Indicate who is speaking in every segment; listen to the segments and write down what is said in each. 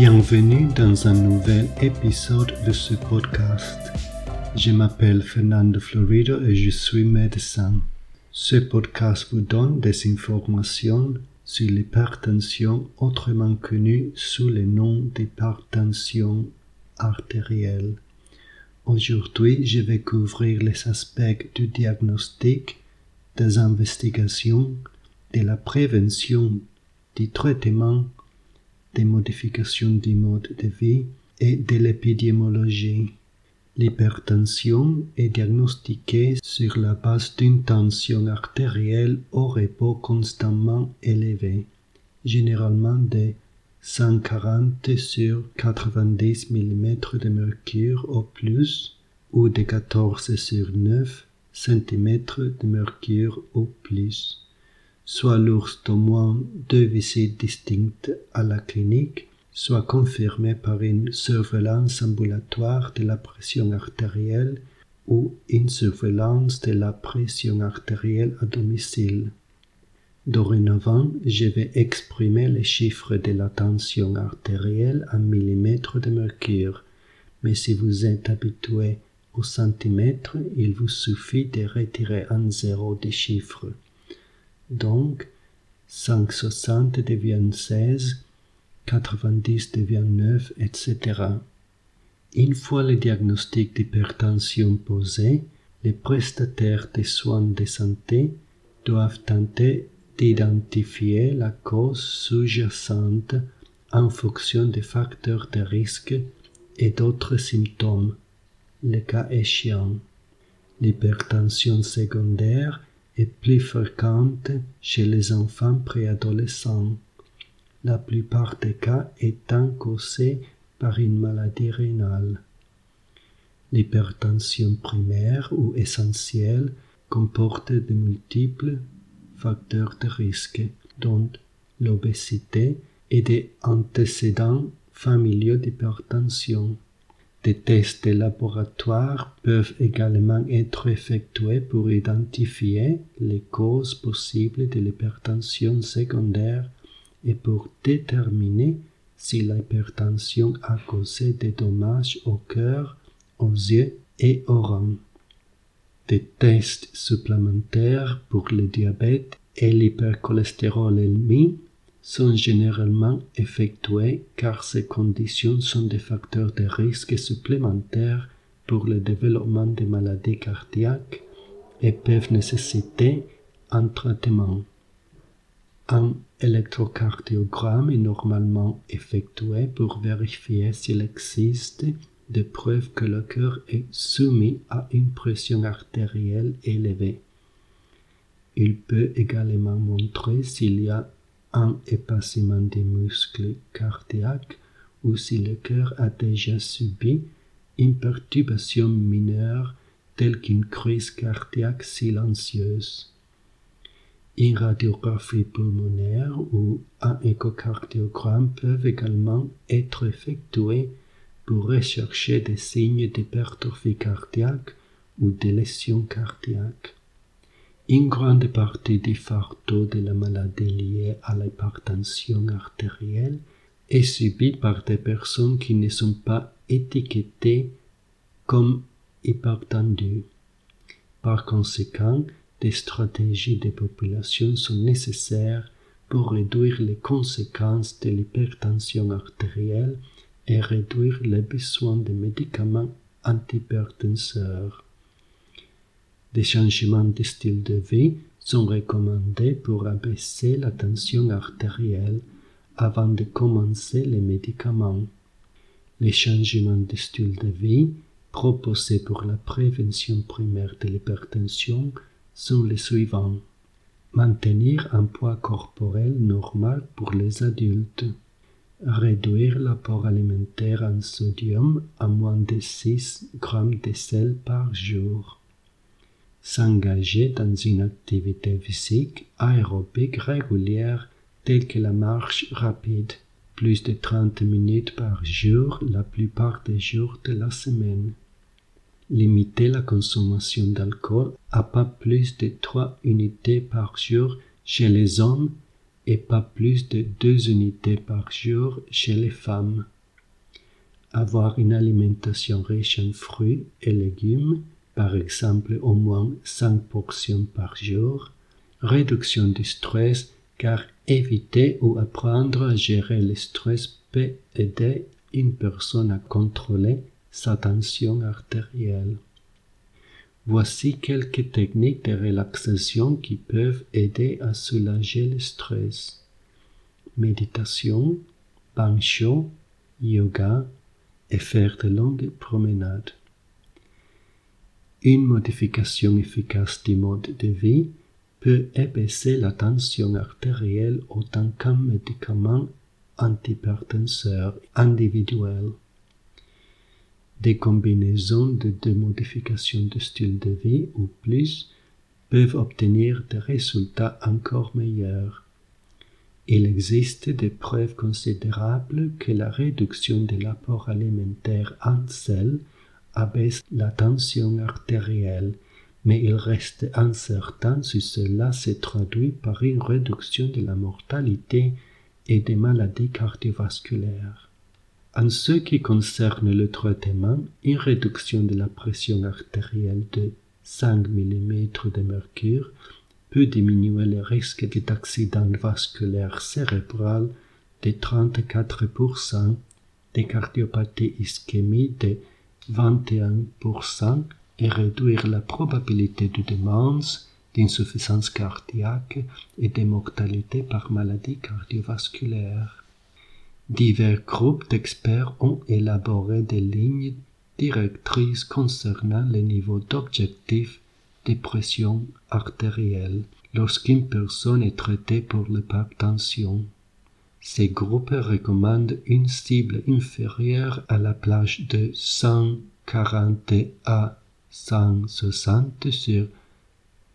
Speaker 1: Bienvenue dans un nouvel épisode de ce podcast. Je m'appelle Fernando Florido et je suis médecin. Ce podcast vous donne des informations sur l'hypertension autrement connue sous le nom d'hypertension artérielle. Aujourd'hui, je vais couvrir les aspects du diagnostic, des investigations, de la prévention, du traitement des modifications du mode de vie et de l'épidémiologie. L'hypertension est diagnostiquée sur la base d'une tension artérielle au repos constamment élevée, généralement de 140 sur 90 mm de mercure au plus ou de 14 sur 9 cm de mercure au plus soit lors d'au moins deux visites distinctes à la clinique, soit confirmées par une surveillance ambulatoire de la pression artérielle ou une surveillance de la pression artérielle à domicile. Dorénavant, je vais exprimer les chiffres de la tension artérielle en millimètres de mercure, mais si vous êtes habitué au centimètre, il vous suffit de retirer un zéro des chiffres. Donc, 560 devient 16, 90 devient 9, etc. Une fois le diagnostic d'hypertension posé, les prestataires des soins de santé doivent tenter d'identifier la cause sous-jacente en fonction des facteurs de risque et d'autres symptômes, le cas échéant. L'hypertension secondaire est plus fréquente chez les enfants préadolescents, la plupart des cas étant causés par une maladie rénale. L'hypertension primaire ou essentielle comporte de multiples facteurs de risque, dont l'obésité et des antécédents familiaux d'hypertension. Des tests de laboratoire peuvent également être effectués pour identifier les causes possibles de l'hypertension secondaire et pour déterminer si l'hypertension a causé des dommages au cœur, aux yeux et aux reins. Des tests supplémentaires pour le diabète et l'hypercholestérolémie sont généralement effectués car ces conditions sont des facteurs de risque supplémentaires pour le développement des maladies cardiaques et peuvent nécessiter un traitement. Un électrocardiogramme est normalement effectué pour vérifier s'il existe des preuves que le cœur est soumis à une pression artérielle élevée. Il peut également montrer s'il y a un épaissement des muscles cardiaques ou si le cœur a déjà subi une perturbation mineure telle qu'une crise cardiaque silencieuse. Une radiographie pulmonaire ou un échocardiogramme peuvent également être effectués pour rechercher des signes d'hypertrophie cardiaque ou de lésions cardiaques. Une grande partie des fardeaux de la maladie liée à l'hypertension artérielle est subie par des personnes qui ne sont pas étiquetées comme hypertendues. Par conséquent, des stratégies de population sont nécessaires pour réduire les conséquences de l'hypertension artérielle et réduire les besoins de médicaments antihypertenseurs. Des changements de style de vie sont recommandés pour abaisser la tension artérielle avant de commencer les médicaments. Les changements de style de vie proposés pour la prévention primaire de l'hypertension sont les suivants. Maintenir un poids corporel normal pour les adultes. Réduire l'apport alimentaire en sodium à moins de 6 grammes de sel par jour s'engager dans une activité physique aérobique régulière telle que la marche rapide, plus de 30 minutes par jour la plupart des jours de la semaine. Limiter la consommation d'alcool à pas plus de 3 unités par jour chez les hommes et pas plus de deux unités par jour chez les femmes. Avoir une alimentation riche en fruits et légumes, par exemple au moins 5 portions par jour, réduction du stress car éviter ou apprendre à gérer le stress peut aider une personne à contrôler sa tension artérielle. Voici quelques techniques de relaxation qui peuvent aider à soulager le stress. Méditation, chaud, yoga et faire de longues promenades. Une modification efficace du mode de vie peut abaisser la tension artérielle autant qu'un médicament antihypertenseur individuel. Des combinaisons de deux modifications de style de vie ou plus peuvent obtenir des résultats encore meilleurs. Il existe des preuves considérables que la réduction de l'apport alimentaire en sel abaisse la tension artérielle, mais il reste incertain si cela se traduit par une réduction de la mortalité et des maladies cardiovasculaires. En ce qui concerne le traitement, une réduction de la pression artérielle de 5 mm de mercure peut diminuer le risque d'accident vasculaire cérébral de 34%, de cardiopathie ischémie de 21% et réduire la probabilité de démence, d'insuffisance cardiaque et de mortalité par maladie cardiovasculaire. Divers groupes d'experts ont élaboré des lignes directrices concernant les niveaux d'objectifs de pression artérielle lorsqu'une personne est traitée pour l'hypertension. Ces groupes recommandent une cible inférieure à la plage de 140 à 160 sur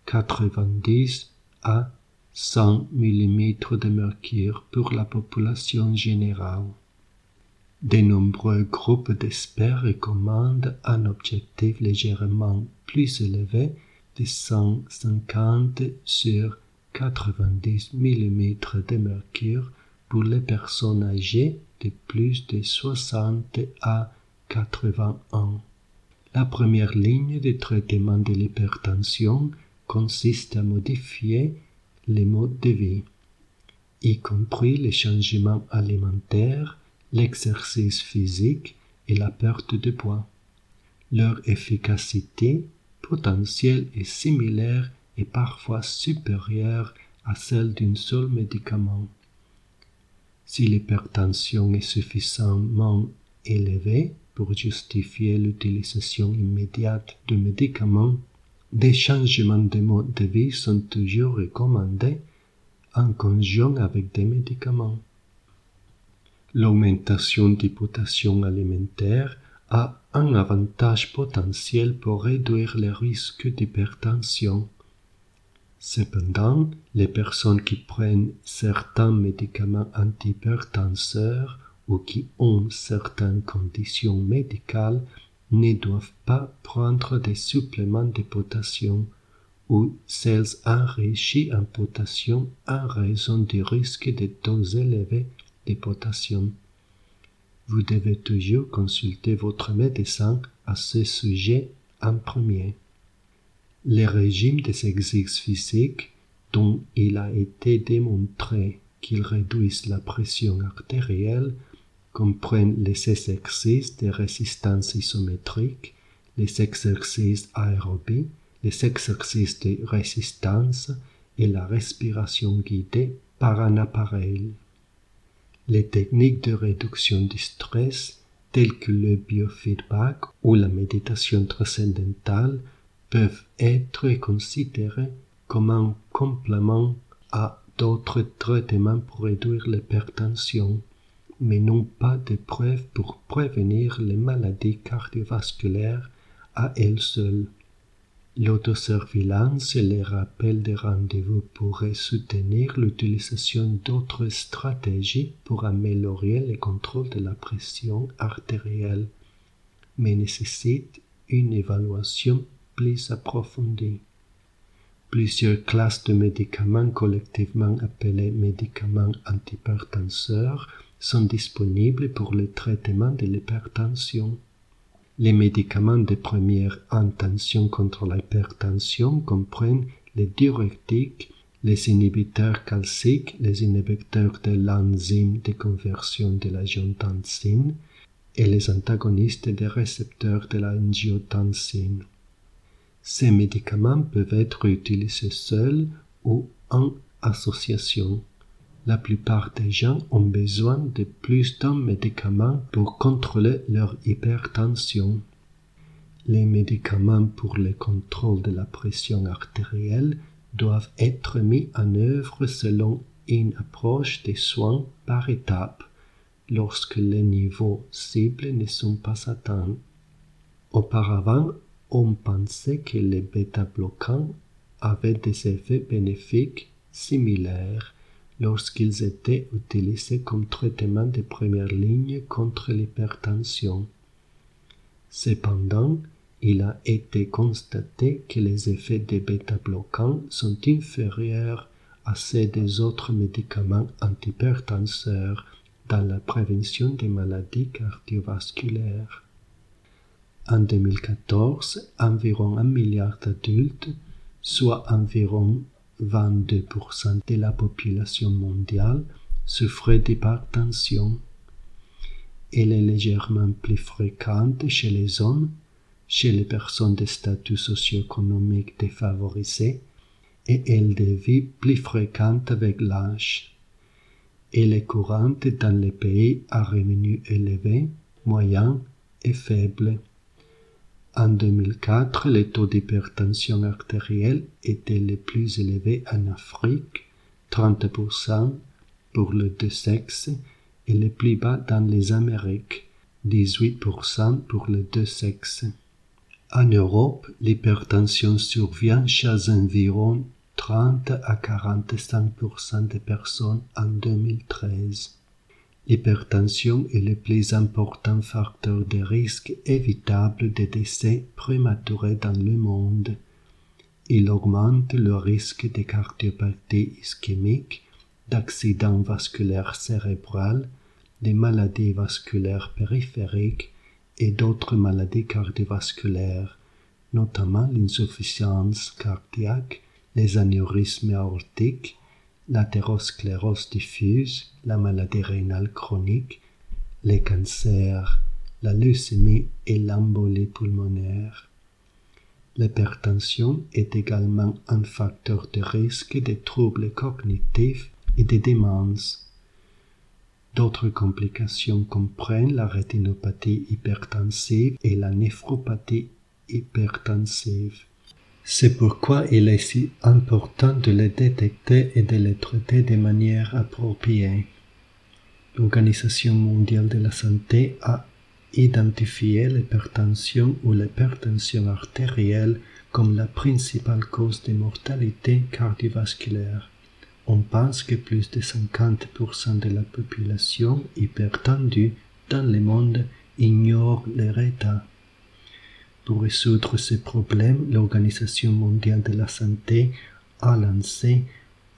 Speaker 1: 90 à 100 mm de mercure pour la population générale. De nombreux groupes d'experts recommandent un objectif légèrement plus élevé de 150 sur 90 mm de mercure pour les personnes âgées de plus de 60 à 80 ans. La première ligne de traitement de l'hypertension consiste à modifier les modes de vie, y compris les changements alimentaires, l'exercice physique et la perte de poids. Leur efficacité potentielle est similaire et parfois supérieure à celle d'un seul médicament. Si l'hypertension est suffisamment élevée pour justifier l'utilisation immédiate de médicaments, des changements de mode de vie sont toujours recommandés en conjonction avec des médicaments. L'augmentation du potassium alimentaire a un avantage potentiel pour réduire les risques d'hypertension. Cependant, les personnes qui prennent certains médicaments antihypertenseurs ou qui ont certaines conditions médicales ne doivent pas prendre des suppléments de potassium ou celles enrichis en potassium en raison du risque de taux élevés de potassium. Vous devez toujours consulter votre médecin à ce sujet en premier. Les régimes des exercices physiques dont il a été démontré qu'ils réduisent la pression artérielle comprennent les exercices de résistance isométrique, les exercices aérobie, les exercices de résistance et la respiration guidée par un appareil. Les techniques de réduction du stress telles que le biofeedback ou la méditation transcendantale peuvent être considérées comme un complément à d'autres traitements pour réduire l'hypertension mais n'ont pas de preuves pour prévenir les maladies cardiovasculaires à elles seules. L'autosurveillance et les rappels de rendez-vous pourraient soutenir l'utilisation d'autres stratégies pour améliorer le contrôle de la pression artérielle, mais nécessitent une évaluation plus approfondie. Plusieurs classes de médicaments collectivement appelés médicaments antihypertenseurs sont disponibles pour le traitement de l'hypertension. Les médicaments de première intention contre l'hypertension comprennent les diurétiques, les inhibiteurs calciques, les inhibiteurs de l'enzyme de conversion de la giotensine et les antagonistes des récepteurs de la angiotensine. Ces médicaments peuvent être utilisés seuls ou en association. La plupart des gens ont besoin de plus d'un médicament pour contrôler leur hypertension. Les médicaments pour le contrôle de la pression artérielle doivent être mis en œuvre selon une approche des soins par étapes lorsque les niveaux cibles ne sont pas atteints. Auparavant, on pensait que les bêta-bloquants avaient des effets bénéfiques similaires lorsqu'ils étaient utilisés comme traitement de première ligne contre l'hypertension. Cependant, il a été constaté que les effets des bêta-bloquants sont inférieurs à ceux des autres médicaments antihypertenseurs dans la prévention des maladies cardiovasculaires. En 2014, environ un milliard d'adultes, soit environ 22% de la population mondiale, souffraient d'hypertension. Elle est légèrement plus fréquente chez les hommes, chez les personnes de statut socio-économique défavorisé, et elle devient plus fréquente avec l'âge. Elle est courante dans les pays à revenus élevés, moyens et faibles. En 2004, les taux d'hypertension artérielle étaient les plus élevés en Afrique, 30% pour les deux sexes, et les plus bas dans les Amériques, 18% pour les deux sexes. En Europe, l'hypertension survient chez environ 30 à 45% des personnes en 2013. L'hypertension est le plus important facteur de risque évitable de décès prématurés dans le monde. Il augmente le risque de cardiopathie ischémique, d'accidents vasculaires cérébrales, de maladies vasculaires périphériques et d'autres maladies cardiovasculaires, notamment l'insuffisance cardiaque, les anévrismes aortiques, l'athérosclérose diffuse, la maladie rénale chronique, les cancers, la leucémie et l'embolie pulmonaire. L'hypertension est également un facteur de risque des troubles cognitifs et des démences. D'autres complications comprennent la rétinopathie hypertensive et la néphropathie hypertensive. C'est pourquoi il est si important de les détecter et de les traiter de manière appropriée. L'Organisation mondiale de la santé a identifié l'hypertension ou l'hypertension artérielle comme la principale cause de mortalité cardiovasculaire. On pense que plus de 50% de la population hypertendue dans le monde ignore leur état. Pour résoudre ces problèmes, l'Organisation mondiale de la santé a lancé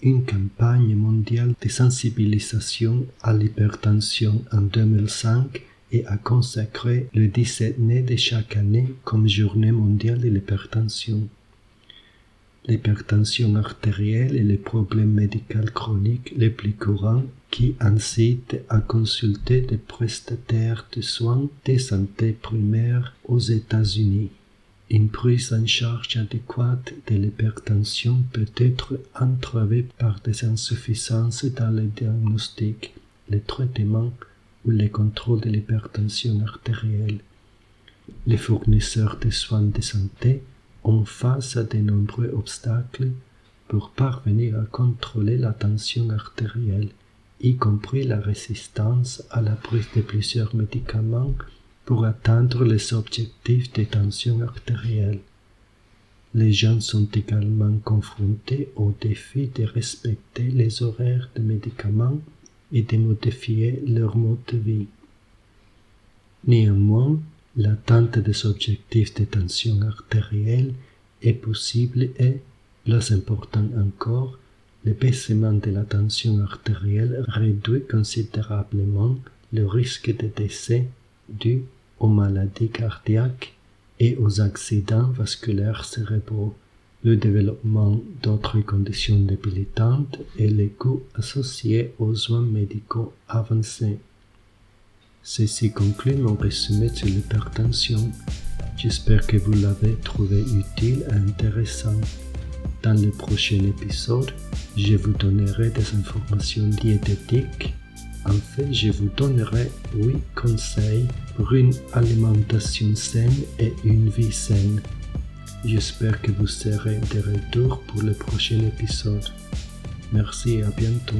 Speaker 1: une campagne mondiale de sensibilisation à l'hypertension en 2005 et a consacré le 17 mai de chaque année comme journée mondiale de l'hypertension. L'hypertension artérielle est le problème médical chronique le plus courant qui incite à consulter des prestataires de soins de santé primaires aux États-Unis. Une prise en charge adéquate de l'hypertension peut être entravée par des insuffisances dans le diagnostic, le traitement ou le contrôle de l'hypertension artérielle. Les fournisseurs de soins de santé ont face à de nombreux obstacles pour parvenir à contrôler la tension artérielle y compris la résistance à la prise de plusieurs médicaments pour atteindre les objectifs de tension artérielle. Les gens sont également confrontés au défi de respecter les horaires de médicaments et de modifier leur mode de vie. Néanmoins, l'atteinte des objectifs de tension artérielle est possible et Plus important encore, l'épaissement de la tension artérielle réduit considérablement le risque de décès dû aux maladies cardiaques et aux accidents vasculaires cérébraux, le développement d'autres conditions débilitantes et les coûts associés aux soins médicaux avancés. Ceci conclut mon résumé sur l'hypertension. J'espère que vous l'avez trouvé utile et intéressant. Dans le prochain épisode, je vous donnerai des informations diététiques. En fait, je vous donnerai 8 conseils pour une alimentation saine et une vie saine. J'espère que vous serez de retour pour le prochain épisode. Merci et à bientôt.